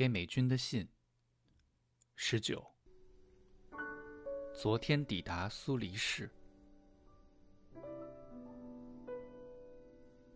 给美军的信。十九，昨天抵达苏黎世。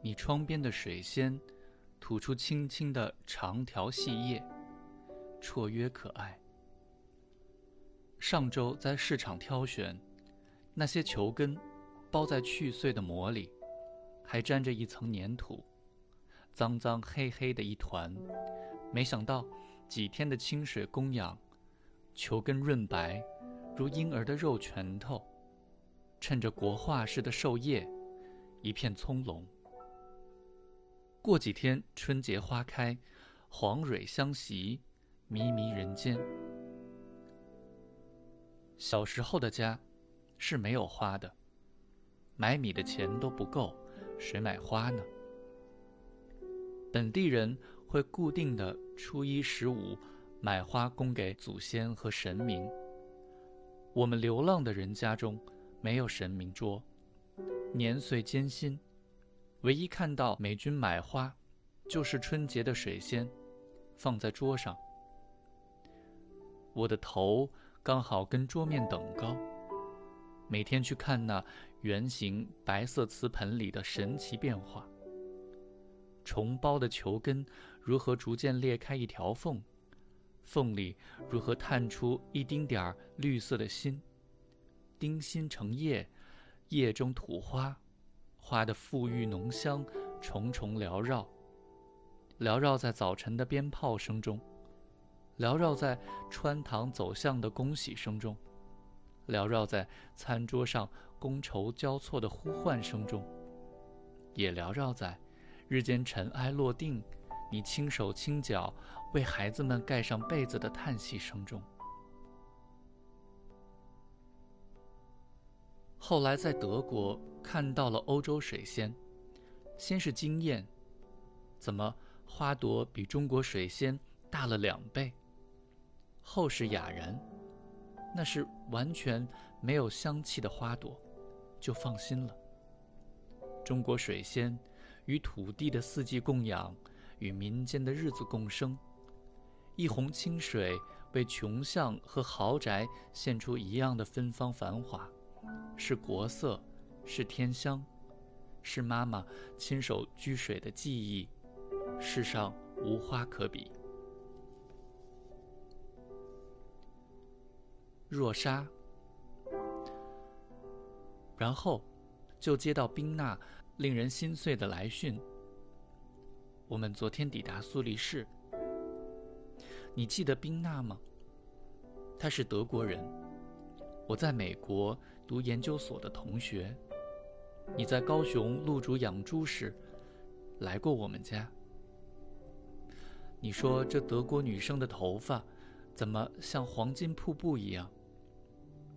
你窗边的水仙，吐出青青的长条细叶，绰约可爱。上周在市场挑选，那些球根，包在去碎的膜里，还沾着一层粘土，脏脏黑黑的一团。没想到几天的清水供养，球根润白，如婴儿的肉拳头，衬着国画似的寿叶，一片葱茏。过几天春节花开，黄蕊相袭，迷迷人间。小时候的家是没有花的，买米的钱都不够，谁买花呢？本地人会固定的初一十五买花供给祖先和神明。我们流浪的人家中没有神明桌，年岁艰辛。唯一看到美军买花，就是春节的水仙，放在桌上。我的头刚好跟桌面等高，每天去看那圆形白色瓷盆里的神奇变化。重包的球根如何逐渐裂开一条缝，缝里如何探出一丁点儿绿色的心，丁心成叶，叶中吐花。花的馥郁浓香，重重缭绕，缭绕在早晨的鞭炮声中，缭绕在穿堂走巷的恭喜声中，缭绕在餐桌上觥筹交错的呼唤声中，也缭绕在日间尘埃落定，你轻手轻脚为孩子们盖上被子的叹息声中。后来在德国看到了欧洲水仙，先是惊艳，怎么花朵比中国水仙大了两倍？后是哑然，那是完全没有香气的花朵，就放心了。中国水仙与土地的四季供养，与民间的日子共生，一泓清水为穷巷和豪宅献出一样的芬芳繁华。是国色，是天香，是妈妈亲手掬水的记忆，世上无花可比。若沙，然后就接到宾娜令人心碎的来讯。我们昨天抵达苏黎世，你记得宾娜吗？她是德国人。我在美国读研究所的同学，你在高雄入主养猪时，来过我们家。你说这德国女生的头发，怎么像黄金瀑布一样？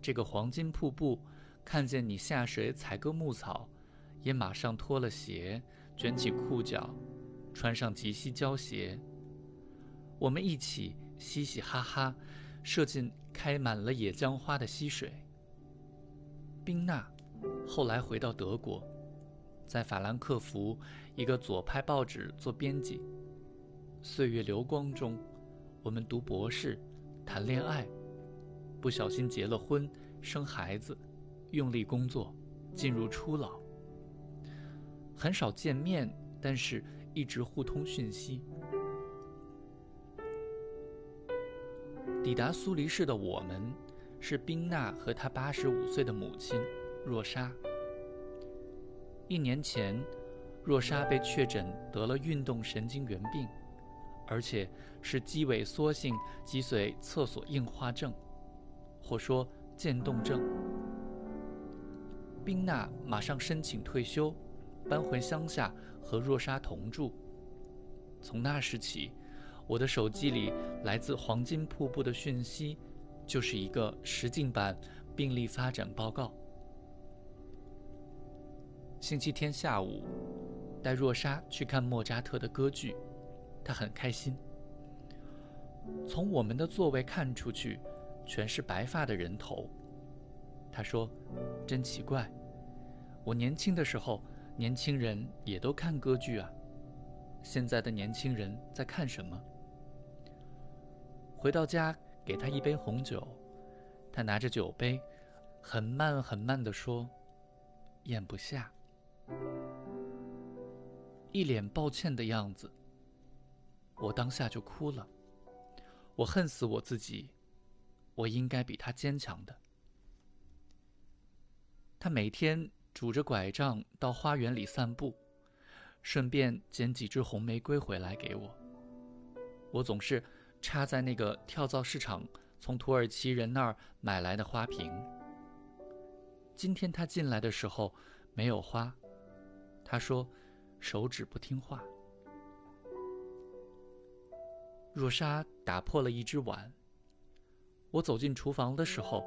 这个黄金瀑布，看见你下水采割牧草，也马上脱了鞋，卷起裤脚，穿上及膝胶鞋。我们一起嘻嘻哈哈。射进开满了野姜花的溪水。宾娜后来回到德国，在法兰克福一个左派报纸做编辑。岁月流光中，我们读博士，谈恋爱，不小心结了婚，生孩子，用力工作，进入初老。很少见面，但是一直互通讯息。抵达苏黎世的我们，是宾娜和她八十五岁的母亲若莎。一年前，若莎被确诊得了运动神经元病，而且是肌萎缩性脊髓侧索硬化症，或说渐冻症。宾娜马上申请退休，搬回乡下和若莎同住。从那时起。我的手机里来自黄金瀑布的讯息，就是一个实境版病例发展报告。星期天下午，带若莎去看莫扎特的歌剧，她很开心。从我们的座位看出去，全是白发的人头。她说：“真奇怪，我年轻的时候，年轻人也都看歌剧啊。现在的年轻人在看什么？”回到家，给他一杯红酒，他拿着酒杯，很慢很慢地说：“咽不下。”一脸抱歉的样子。我当下就哭了，我恨死我自己，我应该比他坚强的。他每天拄着拐杖到花园里散步，顺便捡几支红玫瑰回来给我。我总是。插在那个跳蚤市场从土耳其人那儿买来的花瓶。今天他进来的时候没有花，他说手指不听话。若莎打破了一只碗。我走进厨房的时候，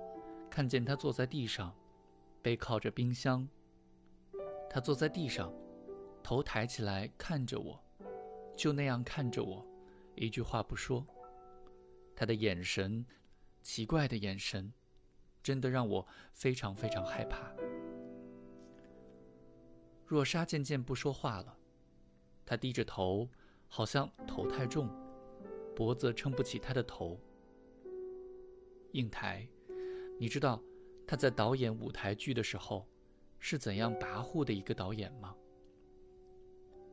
看见他坐在地上，背靠着冰箱。他坐在地上，头抬起来看着我，就那样看着我，一句话不说。他的眼神，奇怪的眼神，真的让我非常非常害怕。若莎渐渐不说话了，她低着头，好像头太重，脖子撑不起她的头。应台，你知道他在导演舞台剧的时候是怎样跋扈的一个导演吗？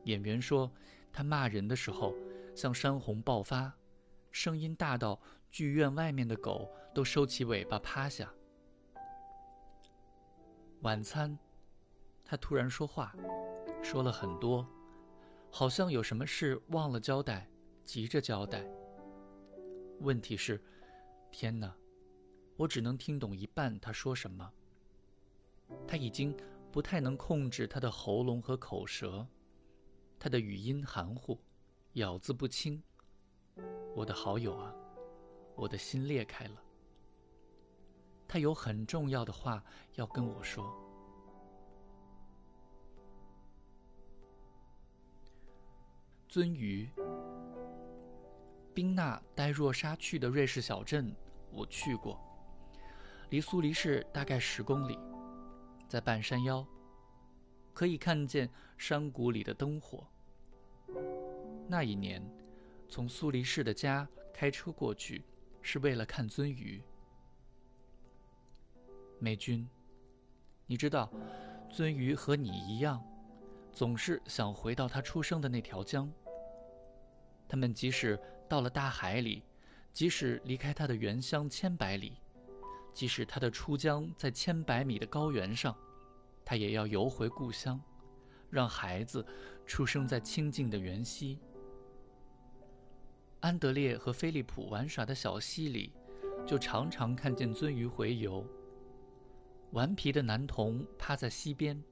演员说，他骂人的时候像山洪爆发。声音大到剧院外面的狗都收起尾巴趴下。晚餐，他突然说话，说了很多，好像有什么事忘了交代，急着交代。问题是，天哪，我只能听懂一半他说什么。他已经不太能控制他的喉咙和口舌，他的语音含糊，咬字不清。我的好友啊，我的心裂开了。他有很重要的话要跟我说。尊鱼，宾娜带若沙去的瑞士小镇，我去过，离苏黎世大概十公里，在半山腰，可以看见山谷里的灯火。那一年。从苏黎世的家开车过去，是为了看鳟鱼。美君，你知道，鳟鱼和你一样，总是想回到它出生的那条江。它们即使到了大海里，即使离开它的原乡千百里，即使他的出江在千百米的高原上，他也要游回故乡，让孩子出生在清静的源溪。安德烈和菲利普玩耍的小溪里，就常常看见鳟鱼洄游。顽皮的男童趴在溪边，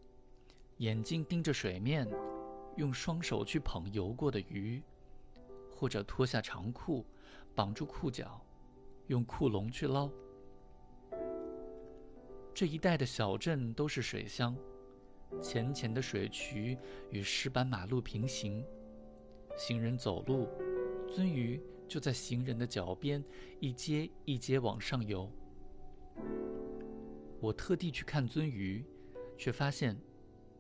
眼睛盯着水面，用双手去捧游过的鱼，或者脱下长裤，绑住裤脚，用裤笼去捞。这一带的小镇都是水乡，浅浅的水渠与石板马路平行，行人走路。鳟鱼就在行人的脚边，一阶一阶往上游。我特地去看鳟鱼，却发现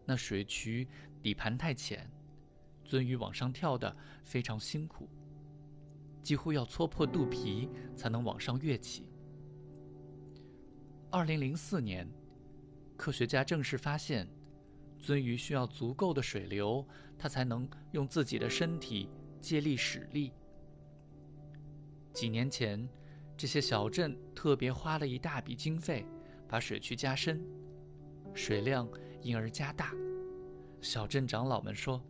那水渠底盘太浅，鳟鱼往上跳的非常辛苦，几乎要搓破肚皮才能往上跃起。二零零四年，科学家正式发现，鳟鱼需要足够的水流，它才能用自己的身体借力使力。几年前，这些小镇特别花了一大笔经费，把水渠加深，水量因而加大。小镇长老们说，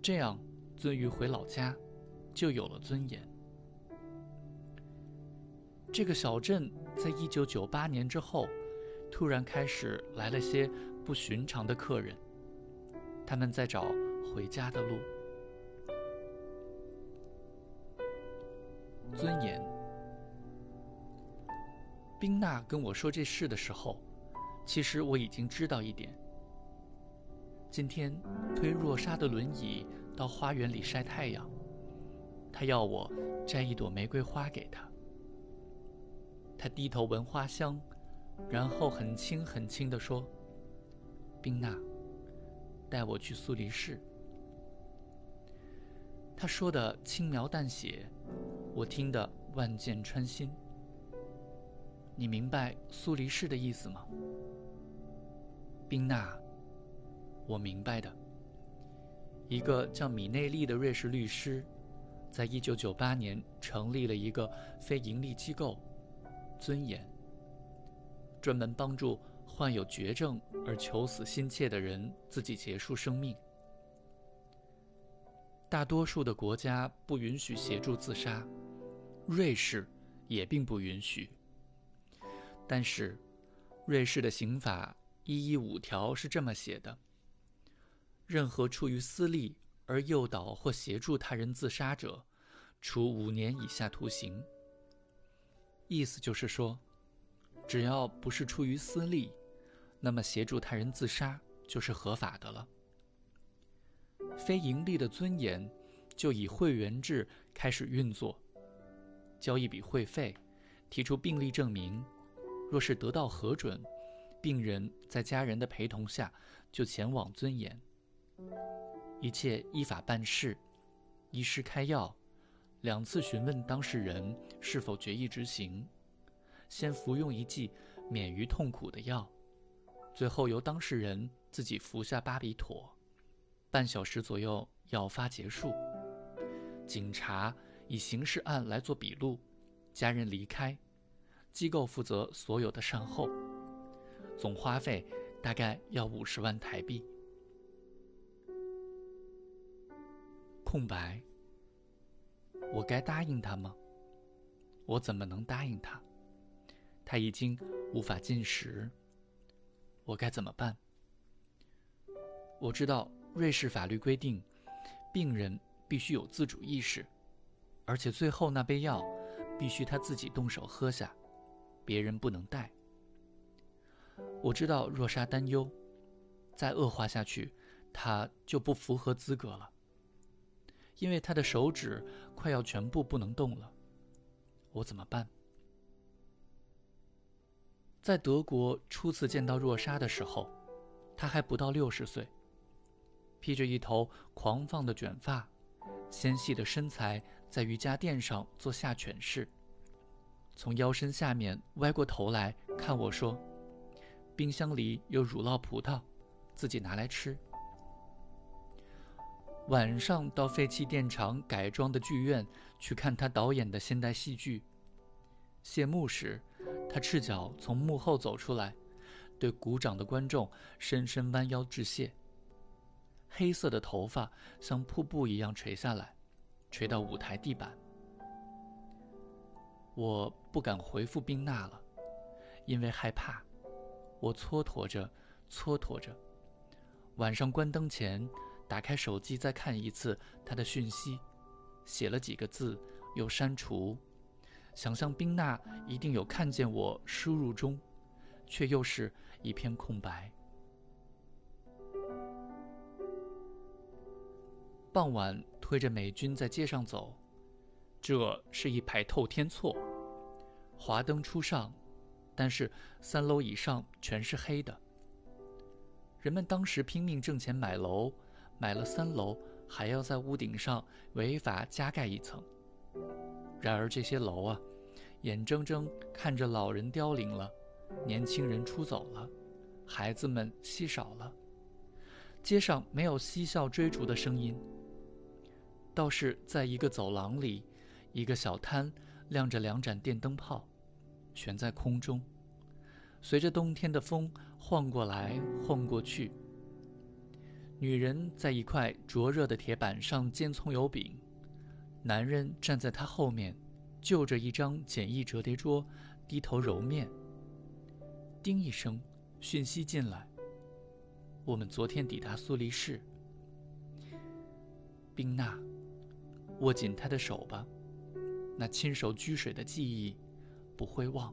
这样鳟鱼回老家就有了尊严。这个小镇在一九九八年之后，突然开始来了些不寻常的客人，他们在找回家的路。尊严。冰娜跟我说这事的时候，其实我已经知道一点。今天推若莎的轮椅到花园里晒太阳，她要我摘一朵玫瑰花给她。他低头闻花香，然后很轻很轻地说：“冰娜，带我去苏黎世。”他说的轻描淡写。我听得万箭穿心。你明白苏黎世的意思吗？冰娜，我明白的。一个叫米内利的瑞士律师，在一九九八年成立了一个非营利机构——尊严，专门帮助患有绝症而求死心切的人自己结束生命。大多数的国家不允许协助自杀，瑞士也并不允许。但是，瑞士的刑法一一五条是这么写的：任何出于私利而诱导或协助他人自杀者，处五年以下徒刑。意思就是说，只要不是出于私利，那么协助他人自杀就是合法的了。非盈利的尊严就以会员制开始运作，交一笔会费，提出病历证明。若是得到核准，病人在家人的陪同下就前往尊严，一切依法办事，医师开药，两次询问当事人是否决意执行，先服用一剂免于痛苦的药，最后由当事人自己服下巴比妥，半小时左右药发结束，警察以刑事案来做笔录，家人离开。机构负责所有的善后，总花费大概要五十万台币。空白。我该答应他吗？我怎么能答应他？他已经无法进食。我该怎么办？我知道瑞士法律规定，病人必须有自主意识，而且最后那杯药必须他自己动手喝下。别人不能带。我知道若莎担忧，再恶化下去，他就不符合资格了，因为他的手指快要全部不能动了。我怎么办？在德国初次见到若莎的时候，她还不到六十岁，披着一头狂放的卷发，纤细的身材在瑜伽垫上做下犬式。从腰身下面歪过头来看我说：“冰箱里有乳酪葡萄，自己拿来吃。”晚上到废弃电厂改装的剧院去看他导演的现代戏剧。谢幕时，他赤脚从幕后走出来，对鼓掌的观众深深弯腰致谢。黑色的头发像瀑布一样垂下来，垂到舞台地板。我不敢回复宾娜了，因为害怕。我蹉跎着，蹉跎着。晚上关灯前，打开手机再看一次他的讯息，写了几个字，又删除。想象宾娜一定有看见我输入中，却又是一片空白。傍晚，推着美军在街上走，这是一排透天错。华灯初上，但是三楼以上全是黑的。人们当时拼命挣钱买楼，买了三楼，还要在屋顶上违法加盖一层。然而这些楼啊，眼睁睁看着老人凋零了，年轻人出走了，孩子们稀少了，街上没有嬉笑追逐的声音。倒是在一个走廊里，一个小摊。亮着两盏电灯泡，悬在空中，随着冬天的风晃过来晃过去。女人在一块灼热的铁板上煎葱油饼，男人站在她后面，就着一张简易折叠桌，低头揉面。叮一声，讯息进来。我们昨天抵达苏黎世。冰娜，握紧他的手吧。那亲手掬水的记忆，不会忘。